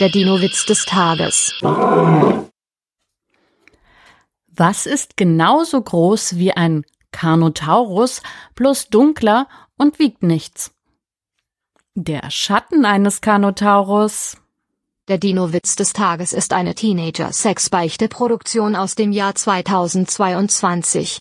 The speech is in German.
Der Dino-Witz des Tages. Was ist genauso groß wie ein Carnotaurus, bloß dunkler und wiegt nichts? Der Schatten eines Carnotaurus. Der Dino-Witz des Tages ist eine Teenager-Sexbeichte-Produktion aus dem Jahr 2022.